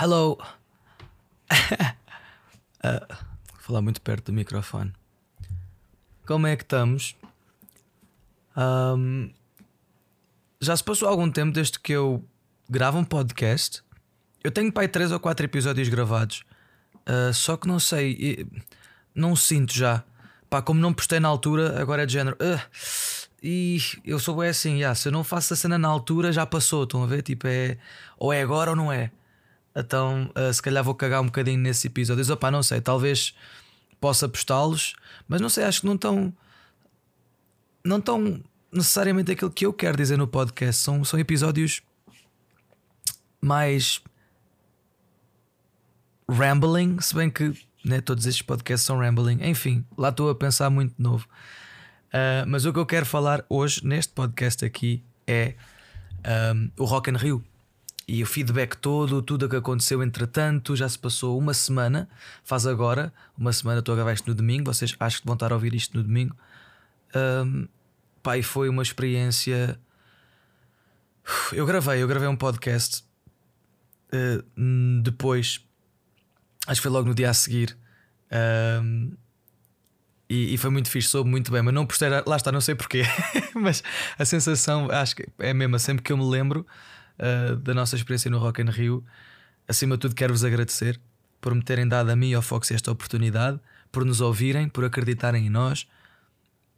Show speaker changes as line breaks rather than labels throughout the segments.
Hello. uh, vou falar muito perto do microfone. Como é que estamos? Um, já se passou algum tempo desde que eu gravo um podcast. Eu tenho pai três ou quatro episódios gravados. Uh, só que não sei, não sinto já. Pá, como não postei na altura, agora é de género. Uh, e eu sou assim, yeah, se eu não faço a cena na altura, já passou. Estão a ver? Tipo, é ou é agora ou não é. Então, uh, se calhar vou cagar um bocadinho nesse episódio. Diz, opá, não sei, talvez possa postá-los, mas não sei, acho que não estão. Não estão necessariamente aquilo que eu quero dizer no podcast. São, são episódios mais rambling, se bem que né, todos estes podcasts são rambling. Enfim, lá estou a pensar muito de novo. Uh, mas o que eu quero falar hoje neste podcast aqui é um, o Rock in Rio e o feedback todo, tudo o que aconteceu entretanto. Já se passou uma semana, faz agora uma semana. Estou a gravar isto no domingo. Vocês acho que vão estar a ouvir isto no domingo. Um, e foi uma experiência. Eu gravei, eu gravei um podcast uh, depois, acho que foi logo no dia a seguir. Um, e, e, foi muito fixe, soube muito bem, mas não postei, lá está, não sei porquê, mas a sensação acho que é a mesma. Sempre que eu me lembro uh, da nossa experiência no Rock in Rio, acima de tudo, quero-vos agradecer por me terem dado a mim e ao Fox esta oportunidade, por nos ouvirem, por acreditarem em nós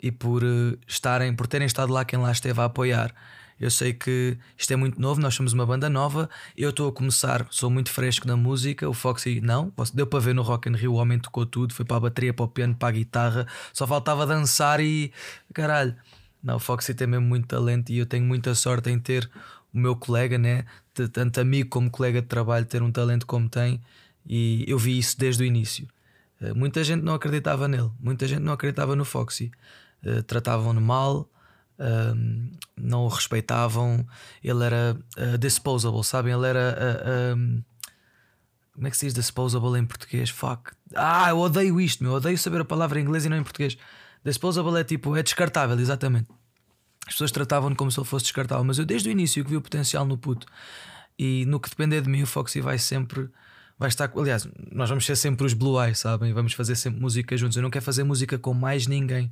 e por uh, estarem, por terem estado lá quem lá esteve a apoiar. Eu sei que isto é muito novo, nós somos uma banda nova. Eu estou a começar, sou muito fresco na música. O Foxy, não, deu para ver no Rock in Rio. O homem tocou tudo, foi para a bateria, para o piano, para a guitarra, só faltava dançar e caralho. Não, o Foxy tem mesmo muito talento e eu tenho muita sorte em ter o meu colega, né? tanto amigo como colega de trabalho, ter um talento como tem. E eu vi isso desde o início. Eh, muita gente não acreditava nele, muita gente não acreditava no Foxy. Uh, tratavam-no mal, um, não o respeitavam. Ele era uh, disposable, sabem? Ele era. Um, como é que se diz disposable em português? Fuck. Ah, eu odeio isto, meu. Odeio saber a palavra em inglês e não em português. Disposable é tipo, é descartável, exatamente. As pessoas tratavam-no como se ele fosse descartável, mas eu desde o início que vi o potencial no puto. E no que depender de mim, o Foxy vai sempre. Vai estar. Aliás, nós vamos ser sempre os Blue Eyes, sabem? Vamos fazer sempre música juntos. Eu não quero fazer música com mais ninguém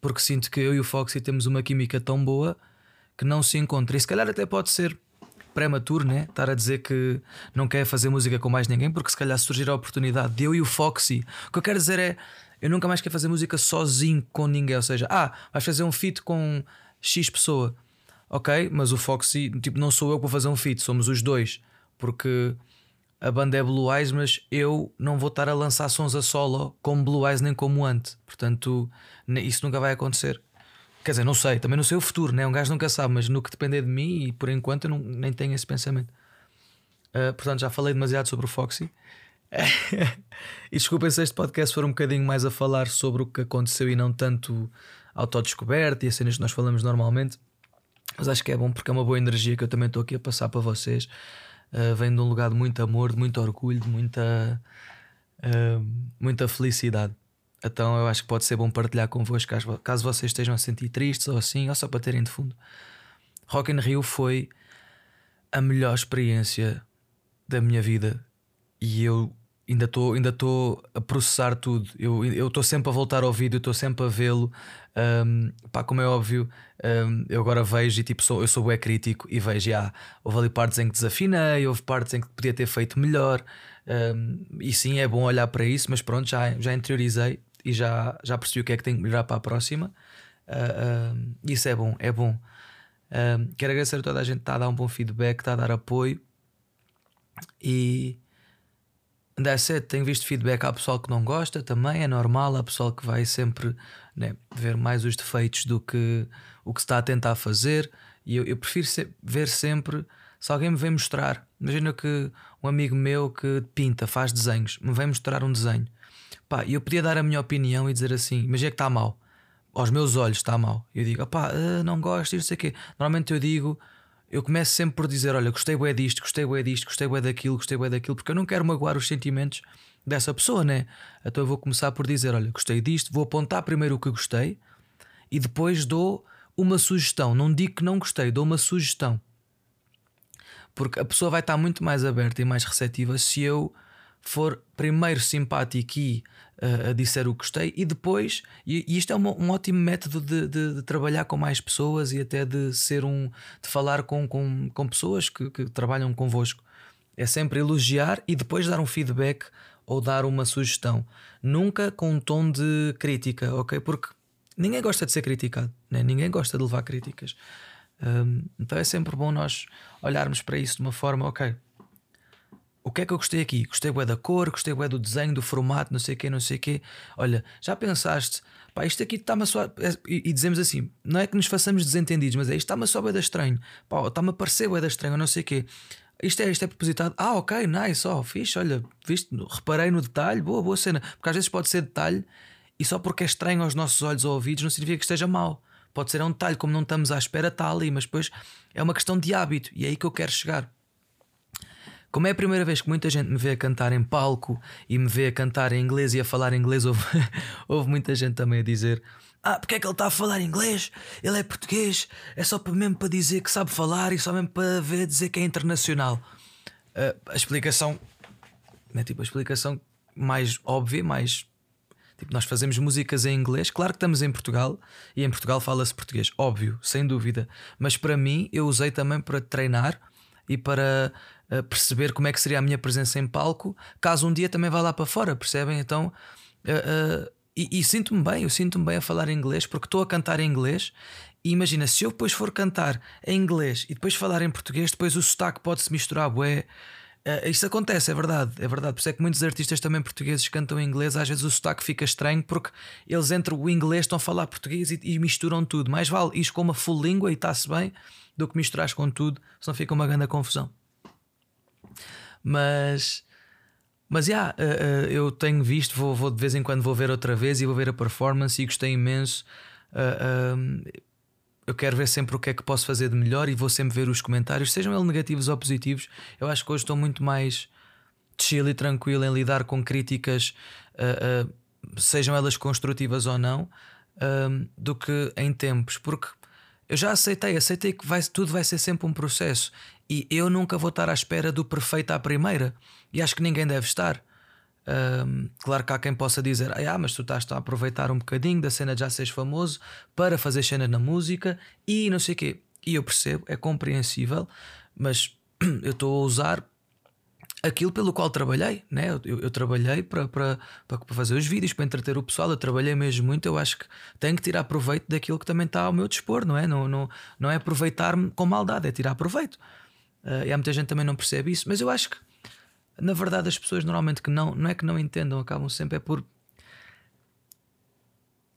porque sinto que eu e o Foxy temos uma química tão boa que não se encontra. E se calhar até pode ser prematuro, né? Estar a dizer que não quer fazer música com mais ninguém, porque se calhar surgir a oportunidade de eu e o Foxy. O que eu quero dizer é. Eu nunca mais quero fazer música sozinho com ninguém. Ou seja, ah, vais fazer um feat com X pessoa. Ok, mas o Foxy, tipo, não sou eu vou fazer um feat, somos os dois. Porque a banda é Blue Eyes, mas eu não vou estar a lançar sons a solo como Blue Eyes nem como Ant. Portanto, isso nunca vai acontecer. Quer dizer, não sei, também não sei o futuro, né? um gajo nunca sabe, mas no que depender de mim, e por enquanto eu não, nem tenho esse pensamento. Uh, portanto, já falei demasiado sobre o Foxy. e desculpem se este podcast for um bocadinho mais a falar sobre o que aconteceu e não tanto autodescoberta e as cenas que nós falamos normalmente. Mas acho que é bom porque é uma boa energia que eu também estou aqui a passar para vocês. Uh, vem de um lugar de muito amor, de muito orgulho, de muita, uh, muita felicidade. Então eu acho que pode ser bom partilhar convosco caso vocês estejam a sentir tristes ou assim, ou só para terem de fundo. Rock in Rio foi a melhor experiência da minha vida e eu ainda estou ainda a processar tudo. Eu estou sempre a voltar ao vídeo, estou sempre a vê-lo. Um, pá, como é óbvio, um, eu agora vejo e tipo, sou, eu sou bué crítico e vejo, já, houve ali partes em que desafinei, houve partes em que podia ter feito melhor. Um, e sim, é bom olhar para isso, mas pronto, já, já interiorizei e já, já percebi o que é que tenho que melhorar para a próxima. Uh, uh, isso é bom, é bom. Quero agradecer a toda a gente que está a dar um bom feedback, está a dar apoio. E that's it. Tenho visto feedback. Há pessoal que não gosta também, é normal. Há pessoal que vai sempre né, ver mais os defeitos do que o que se está a tentar fazer. E eu, eu prefiro ser, ver sempre se alguém me vem mostrar. Imagina que um amigo meu que pinta, faz desenhos, me vem mostrar um desenho. Pá, eu podia dar a minha opinião e dizer assim, mas é que está mal. Aos meus olhos está mal. Eu digo, uh, não gosto, não sei o quê. Normalmente eu digo, eu começo sempre por dizer, olha, gostei bué disto, gostei bué disto, gostei bué daquilo, gostei bué daquilo, porque eu não quero magoar os sentimentos dessa pessoa, né? Então eu vou começar por dizer, olha, gostei disto, vou apontar primeiro o que gostei e depois dou uma sugestão. Não digo que não gostei, dou uma sugestão. Porque a pessoa vai estar muito mais aberta e mais receptiva se eu for primeiro simpático e uh, a disser o que gostei e depois, e, e isto é uma, um ótimo método de, de, de, trabalhar com mais pessoas e até de ser um de falar com, com, com pessoas que, que trabalham convosco. É sempre elogiar e depois dar um feedback ou dar uma sugestão. Nunca com um tom de crítica, ok? Porque ninguém gosta de ser criticado, né? ninguém gosta de levar críticas. Um, então é sempre bom nós olharmos para isso de uma forma, ok. O que é que eu gostei aqui? Gostei bué da cor, gostei bué do desenho, do formato, não sei o quê, não sei o quê. Olha, já pensaste, pá, isto aqui está-me a soar. E, e, dizemos assim, não é que nos façamos desentendidos, mas é isto está-me a soar da estranho, pá, está-me a parecer bué da estranho, não sei o quê. Isto é, isto é propositado. Ah, ok, nice, ó, oh, fixe, olha, viste, reparei no detalhe, boa, boa cena. Porque às vezes pode ser detalhe e só porque é estranho aos nossos olhos ou ouvidos não significa que esteja mal. Pode ser um detalhe, como não estamos à espera, está ali, mas depois é uma questão de hábito e é aí que eu quero chegar. Como é a primeira vez que muita gente me vê a cantar em palco e me vê a cantar em inglês e a falar inglês, houve, houve muita gente também a dizer: Ah, porque é que ele está a falar inglês? Ele é português, é só mesmo para dizer que sabe falar e só mesmo para ver dizer que é internacional. Uh, a explicação é tipo a explicação mais óbvia, mais Tipo, nós fazemos músicas em inglês, claro que estamos em Portugal e em Portugal fala-se português, óbvio, sem dúvida. Mas para mim, eu usei também para treinar e para perceber como é que seria a minha presença em palco, caso um dia também vá lá para fora, percebem? Então, uh, e, e sinto-me bem, eu sinto-me bem a falar inglês porque estou a cantar em inglês. E imagina, se eu depois for cantar em inglês e depois falar em português, depois o sotaque pode-se misturar, bué. Uh, isto acontece, é verdade, é verdade. Por isso é que muitos artistas também portugueses cantam em inglês, às vezes o sotaque fica estranho porque eles entre o inglês estão a falar português e, e misturam tudo. Mais vale ir com uma full língua e está-se bem do que misturar com tudo, senão fica uma grande confusão. Mas, mas já, yeah, uh, uh, eu tenho visto, vou, vou, de vez em quando vou ver outra vez e vou ver a performance e gostei imenso. Uh, eu quero ver sempre o que é que posso fazer de melhor e vou sempre ver os comentários, sejam eles negativos ou positivos. Eu acho que hoje estou muito mais chill e tranquilo em lidar com críticas, sejam elas construtivas ou não, do que em tempos, porque eu já aceitei, aceitei que vai, tudo vai ser sempre um processo e eu nunca vou estar à espera do perfeito à primeira, e acho que ninguém deve estar. Um, claro que há quem possa dizer, ah, mas tu estás a aproveitar um bocadinho da cena de já seres famoso para fazer cena na música e não sei o quê. E eu percebo, é compreensível, mas eu estou a usar aquilo pelo qual trabalhei, né? eu, eu, eu trabalhei para, para, para fazer os vídeos, para entreter o pessoal, eu trabalhei mesmo muito. Eu acho que tenho que tirar proveito daquilo que também está ao meu dispor, não é? Não, não, não é aproveitar-me com maldade, é tirar proveito. Uh, e há muita gente também não percebe isso, mas eu acho que na verdade as pessoas normalmente que não, não é que não entendam, acabam sempre é por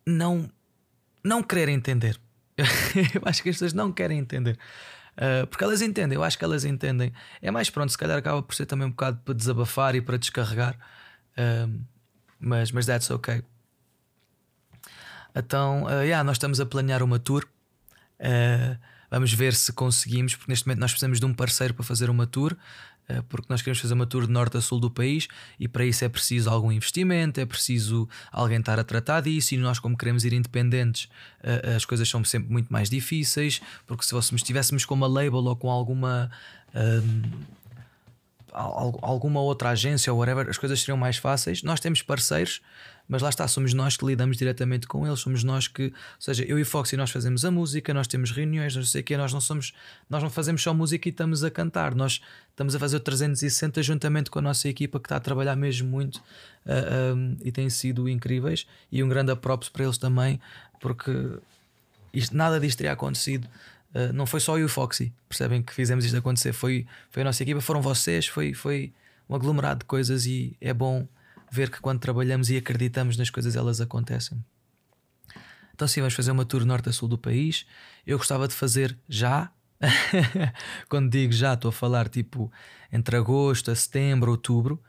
não não querer entender. eu acho que as pessoas não querem entender. Uh, porque elas entendem, eu acho que elas entendem. É mais pronto, se calhar acaba por ser também um bocado para desabafar e para descarregar. Uh, mas, mas that's ok. Então, uh, yeah, nós estamos a planear uma tour. Uh, vamos ver se conseguimos, porque neste momento nós precisamos de um parceiro para fazer uma tour. Eh, porque nós queremos fazer uma tour de norte a sul do país e para isso é preciso algum investimento, é preciso alguém estar a tratar disso. E nós, como queremos ir independentes, eh, as coisas são sempre muito mais difíceis. Porque se estivéssemos com uma label ou com alguma. Um, alguma outra agência ou whatever, as coisas seriam mais fáceis. Nós temos parceiros mas lá está, somos nós que lidamos diretamente com eles, somos nós que, ou seja, eu e Foxy nós fazemos a música, nós temos reuniões, não sei o quê, nós não somos, nós não fazemos só música e estamos a cantar, nós estamos a fazer o 360 juntamente com a nossa equipa que está a trabalhar mesmo muito uh, ah, um, ah, e tem sido incríveis e um grande props para eles também, porque isto, nada disto teria acontecido. Uh, não foi só eu e o Foxy, percebem que fizemos isto acontecer, foi, foi a nossa equipa, foram vocês, foi, foi um aglomerado de coisas e é bom ver que quando trabalhamos e acreditamos nas coisas, elas acontecem. Então, sim, vamos fazer uma tour norte a sul do país. Eu gostava de fazer já. quando digo já, estou a falar tipo entre agosto a setembro, outubro.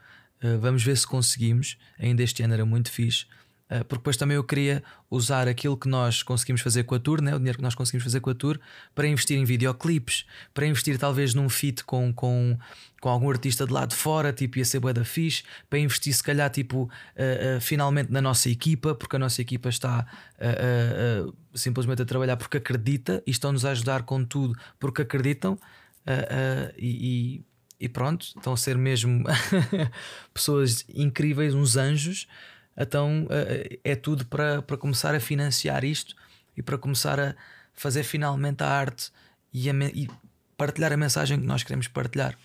Uh, vamos ver se conseguimos. Ainda este ano era muito fixe. Uh, porque depois também eu queria usar aquilo que nós conseguimos fazer com a tour, né? o dinheiro que nós conseguimos fazer com a tour, para investir em videoclipes, para investir talvez num feat com, com, com algum artista de lá de fora, tipo ia ser bué da fixe, para investir se calhar tipo uh, uh, finalmente na nossa equipa, porque a nossa equipa está simplesmente a trabalhar porque acredita e estão-nos a ajudar com tudo porque acreditam. uh, e, e, pronto, estão a ser mesmo pessoas incríveis, uns anjos. Então é tudo para, para começar a financiar isto e para começar a fazer finalmente a arte e, a, e partilhar a mensagem que nós queremos partilhar.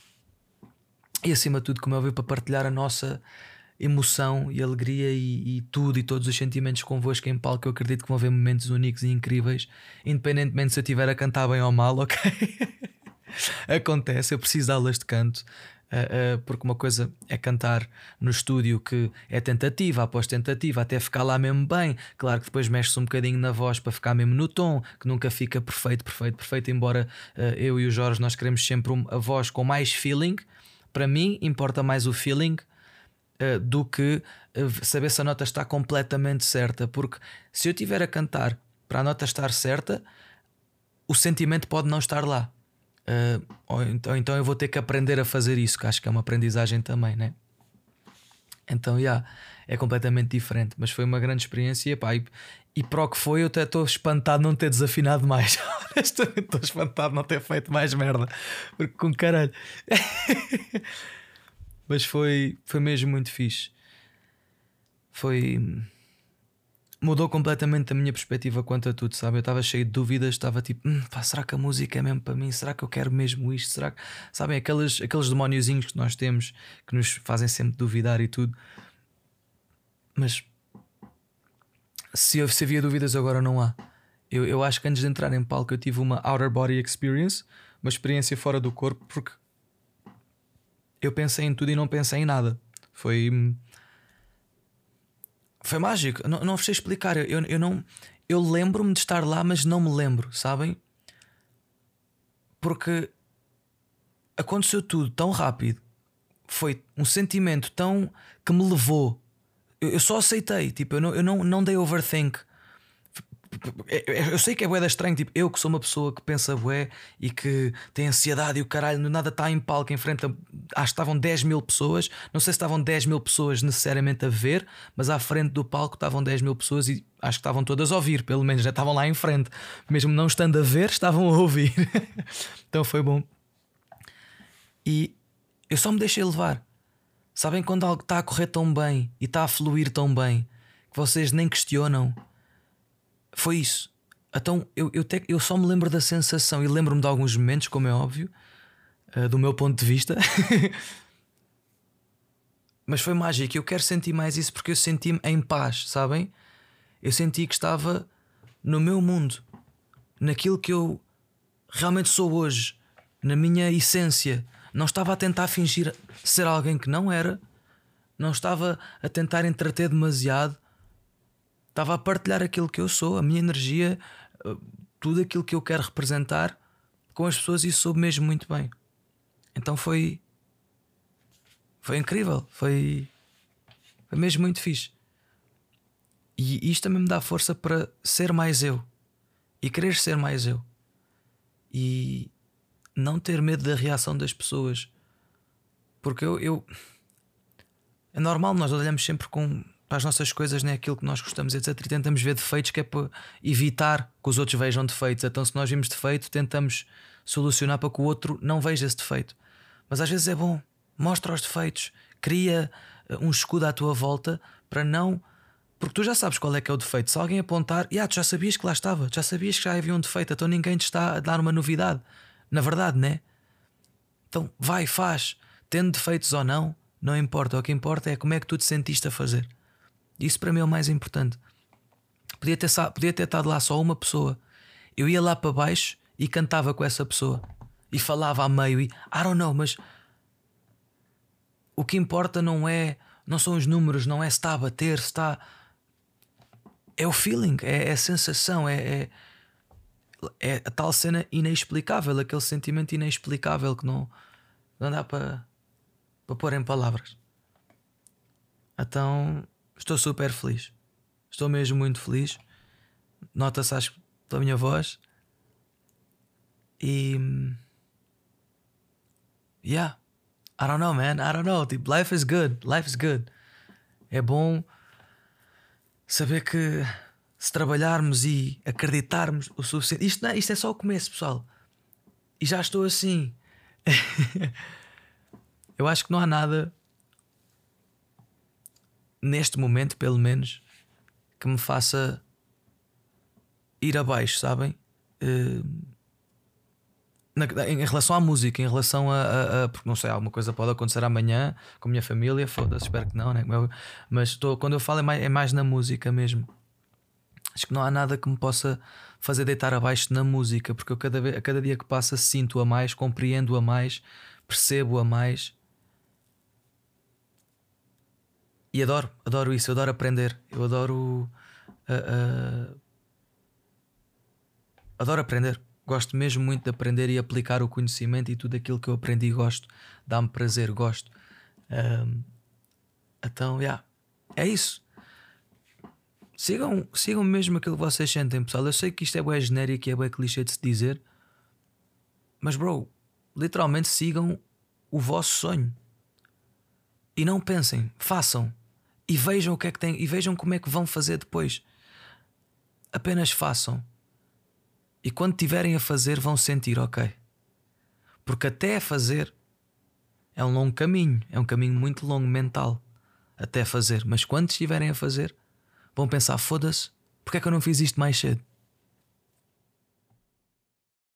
E acima de tudo, como eu vi, para partilhar a nossa emoção e alegria e, e, tudo e todos os sentimentos convosco em palco. Eu acredito que vão haver momentos únicos e incríveis, independentemente se eu estiver a cantar bem ou mal, ok? Acontece, eu preciso de aulas de canto. Uh, uh, porque uma coisa é cantar no estúdio que é tentativa após tentativa até ficar lá mesmo bem. Claro que depois mexe-se um bocadinho na voz para ficar mesmo no tom, que nunca fica perfeito, perfeito, perfeito. Embora uh, eu e o Jorge nós queremos sempre a voz com mais feeling. Para mim, importa mais o feeling uh, do que uh, saber se a nota está completamente certa. Porque se eu estiver a cantar para a nota estar certa, o sentimento pode não estar lá. Uh, ou então, então eu vou ter que aprender a fazer isso, que acho que é uma aprendizagem também, né? Então, já, yeah, é completamente diferente. Mas foi uma grande experiência. Pá, e, e para o que foi, eu até estou espantado não ter desafinado mais. Honestamente, estou espantado não ter feito mais merda. Porque com caralho. Mas foi, foi mesmo muito fixe. Foi. Mudou completamente a minha perspectiva quanto a tudo, sabe? Eu estava cheio de dúvidas, estava tipo, hum, pá, será que a música é mesmo para mim? Será que eu quero mesmo isto? Será que. Sabem, aqueles, aqueles demóniozinhos que nós temos que nos fazem sempre duvidar e tudo. Mas se, se havia dúvidas, agora não há. Eu, eu acho que antes de entrar em palco eu tive uma outer body experience, uma experiência fora do corpo, porque eu pensei em tudo e não pensei em nada. Foi. Foi mágico. Não, não sei explicar. Eu, eu não. Eu lembro-me de estar lá, mas não me lembro, sabem? Porque aconteceu tudo tão rápido. Foi um sentimento tão. que me levou. Eu, eu só aceitei. Tipo, eu não, eu não, não dei overthink. Eu sei que é bué estranho, tipo, eu que sou uma pessoa que pensa bué e que tem ansiedade e o caralho, nada está em palco em frente a, acho que estavam 10 mil pessoas, não sei se estavam 10 mil pessoas necessariamente a ver, mas à frente do palco estavam 10 mil pessoas e acho que estavam todas a ouvir, pelo menos já estavam lá em frente, mesmo não estando a ver, estavam a ouvir. então foi bom. E eu só me deixei levar. Sabem quando algo está a correr tão bem e está a fluir tão bem que vocês nem questionam foi isso. Então eu, eu, te, eu só me lembro da sensação e lembro-me de alguns momentos, como é óbvio, uh, do meu ponto de vista. Mas foi mágico. Eu quero sentir mais isso porque eu senti-me em paz, sabem? Eu senti que estava no meu mundo, naquilo que eu realmente sou hoje, na minha essência. Não estava a tentar fingir ser alguém que não era, não estava a tentar entreter demasiado, estava a partilhar aquilo que eu sou, a minha energia, eh, tudo aquilo que eu quero representar com as pessoas e soube mesmo muito bem. Então foi. Foi incrível, foi, foi mesmo muito fixe. E isto também me dá força para ser mais eu e querer ser mais eu e não ter medo da reação das pessoas, porque eu, eu é normal, nós olhamos sempre com para as nossas coisas, nem né, aquilo que nós gostamos, etc. E tentamos ver defeitos que é para evitar que os outros vejam defeitos. Então, se nós vimos defeito, tentamos solucionar para que o outro não veja esse defeito. Mas às vezes é bom, mostra os defeitos, cria eh, um escudo à tua volta para não. Porque tu já sabes qual é que é o defeito. Se alguém apontar, yeah, tu já sabias que lá estava, já sabias que já havia um defeito, então ninguém te está a dar uma novidade. Na verdade, né? Então vai, faz. Tendo defeitos ou não, não importa. O que importa é como é que tu te sentiste a fazer. Isso para mim é o mais importante. Podia ter, podia ter estado lá só uma pessoa. Eu ia lá para baixo e cantava com essa pessoa. E falava a meio e I don't know, mas o que importa não é não são os números, não é se está a bater, se está. É o feeling, é, é a sensação, é, é, é, a tal cena inexplicável, aquele sentimento inexplicável que não, não dá para, para pôr em palavras. Então Estou super feliz. Estou mesmo muito feliz. Nota-se, acho, pela minha voz. E. Yeah. I don't know, man. I don't know. Tipo, life is good. Life is good. É bom saber que se trabalharmos e acreditarmos o suficiente. Isto, não, é, isto é só o começo, pessoal. E já estou assim. eu acho que não há nada neste momento, pelo menos, que me faça ir abaixo, sabem? Uh, na, em relação à música, em relação a, a, a, Porque não sei, alguma coisa pode acontecer amanhã com a minha família, foda-se, espero que não, né? Mas tô, quando eu falo é mais, é mais na música mesmo. Acho que não há nada que me possa fazer deitar abaixo na música, porque eu cada, vez, a cada dia que passa sinto-a mais, compreendo-a mais, percebo-a mais. E adoro, adoro isso, eu adoro aprender, eu adoro. Uh, uh, adoro aprender. Gosto mesmo muito de aprender e aplicar o conhecimento e tudo aquilo que eu aprendi gosto. Dá-me prazer, gosto. Então, yeah, é isso. Sigam, sigam mesmo aquilo que vocês sentem, pessoal. Eu sei que isto é bem genérico e é bem clichê de se dizer, mas, bro, literalmente sigam o vosso sonho. E não pensem, façam. E vejam o que é que têm, e vejam como é que vão fazer depois. Apenas façam. E quando tiverem a fazer, vão sentir ok. Porque até a fazer é um longo caminho, é um caminho muito longo mental até fazer. Mas quando estiverem a fazer, vão pensar: foda-se, porque é que eu não fiz isto mais cedo?